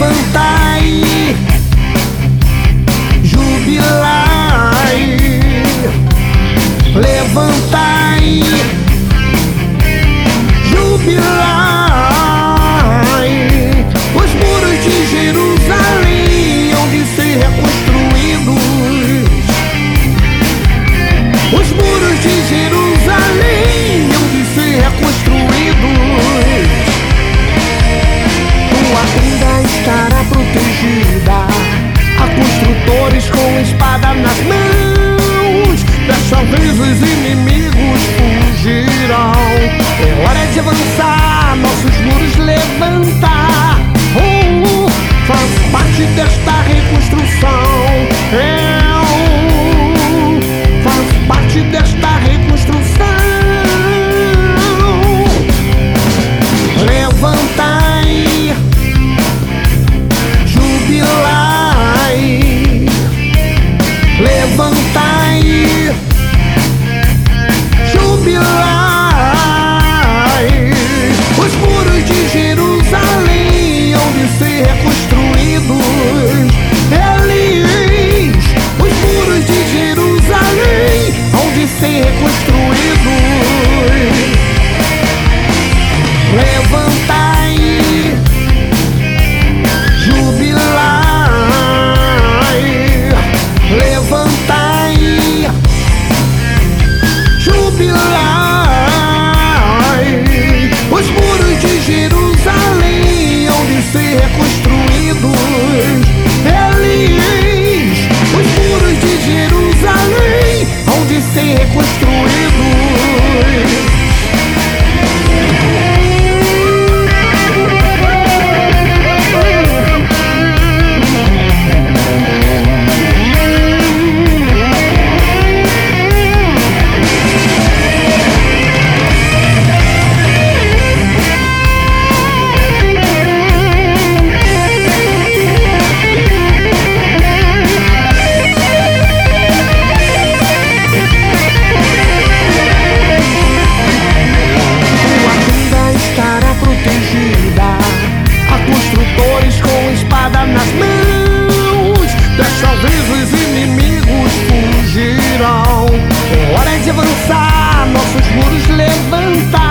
levantai, jubilai, levantai, jubilai. Os muros de Jerusalém hão de ser reconstruídos. Os muros de Jerusalém. on side. 光 É hora de avançar, nossos muros levantar.